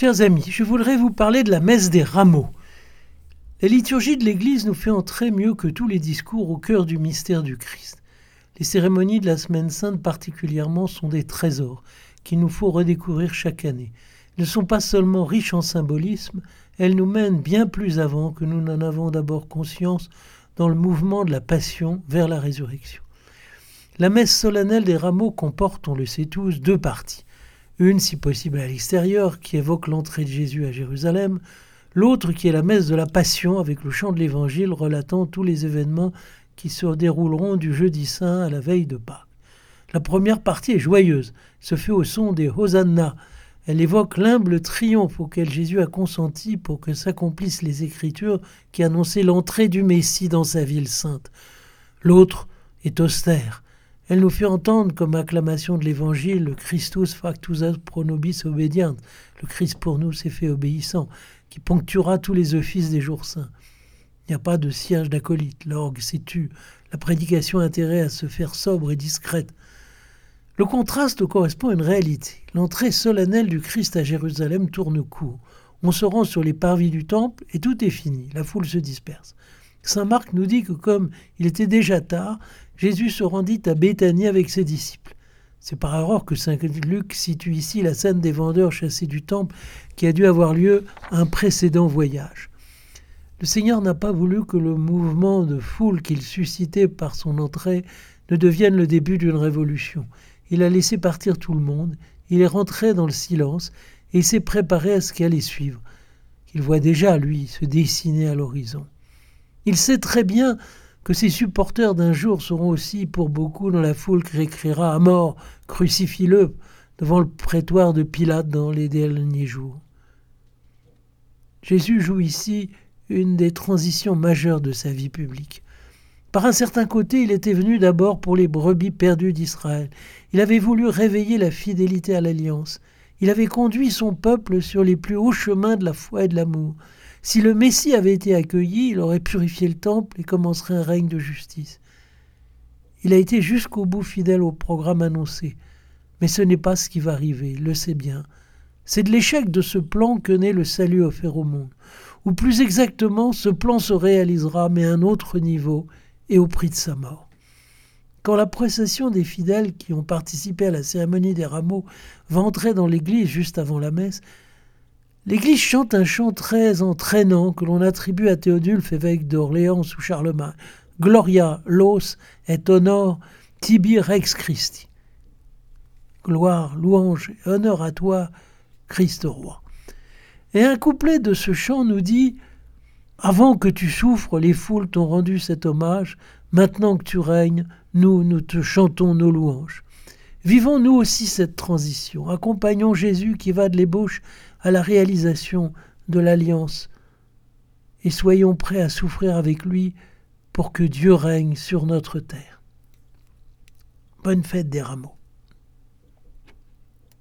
Chers amis, je voudrais vous parler de la messe des rameaux. La liturgie de l'Église nous fait entrer mieux que tous les discours au cœur du mystère du Christ. Les cérémonies de la Semaine Sainte particulièrement sont des trésors qu'il nous faut redécouvrir chaque année. Elles ne sont pas seulement riches en symbolisme, elles nous mènent bien plus avant que nous n'en avons d'abord conscience dans le mouvement de la passion vers la résurrection. La messe solennelle des rameaux comporte, on le sait tous, deux parties une si possible à l'extérieur, qui évoque l'entrée de Jésus à Jérusalem, l'autre qui est la messe de la Passion, avec le chant de l'Évangile relatant tous les événements qui se dérouleront du jeudi saint à la veille de Pâques. La première partie est joyeuse, se fait au son des Hosanna. Elle évoque l'humble triomphe auquel Jésus a consenti pour que s'accomplissent les Écritures qui annonçaient l'entrée du Messie dans sa ville sainte. L'autre est austère, elle nous fait entendre comme acclamation de l'Évangile le Christus factus pro nobis obedient, le Christ pour nous s'est fait obéissant, qui ponctuera tous les offices des jours saints. Il n'y a pas de siège d'acolyte, l'orgue s'est tu, la prédication a intérêt à se faire sobre et discrète. Le contraste correspond à une réalité. L'entrée solennelle du Christ à Jérusalem tourne court. On se rend sur les parvis du temple et tout est fini, la foule se disperse. Saint Marc nous dit que comme il était déjà tard, Jésus se rendit à Béthanie avec ses disciples. C'est par erreur que Saint Luc situe ici la scène des vendeurs chassés du temple qui a dû avoir lieu un précédent voyage. Le Seigneur n'a pas voulu que le mouvement de foule qu'il suscitait par son entrée ne devienne le début d'une révolution. Il a laissé partir tout le monde, il est rentré dans le silence et s'est préparé à ce qui allait suivre, qu'il voit déjà, lui, se dessiner à l'horizon. Il sait très bien que ses supporters d'un jour seront aussi pour beaucoup dans la foule qui écrira à mort, crucifie-le, devant le prétoire de Pilate dans les derniers jours. Jésus joue ici une des transitions majeures de sa vie publique. Par un certain côté, il était venu d'abord pour les brebis perdues d'Israël. Il avait voulu réveiller la fidélité à l'alliance. Il avait conduit son peuple sur les plus hauts chemins de la foi et de l'amour. Si le Messie avait été accueilli, il aurait purifié le temple et commencerait un règne de justice. Il a été jusqu'au bout fidèle au programme annoncé. Mais ce n'est pas ce qui va arriver, il le sait bien. C'est de l'échec de ce plan que naît le salut offert au monde. Ou plus exactement, ce plan se réalisera, mais à un autre niveau et au prix de sa mort. Quand la procession des fidèles qui ont participé à la cérémonie des rameaux va entrer dans l'église juste avant la messe, L'Église chante un chant très entraînant que l'on attribue à Théodulphe, évêque d'Orléans sous Charlemagne. Gloria, los et honor tibi rex Christi. Gloire, louange et honneur à toi, Christ roi. Et un couplet de ce chant nous dit Avant que tu souffres, les foules t'ont rendu cet hommage, maintenant que tu règnes, nous, nous te chantons nos louanges. Vivons nous aussi cette transition, accompagnons Jésus qui va de l'ébauche à la réalisation de l'alliance et soyons prêts à souffrir avec lui pour que Dieu règne sur notre terre. Bonne fête des rameaux.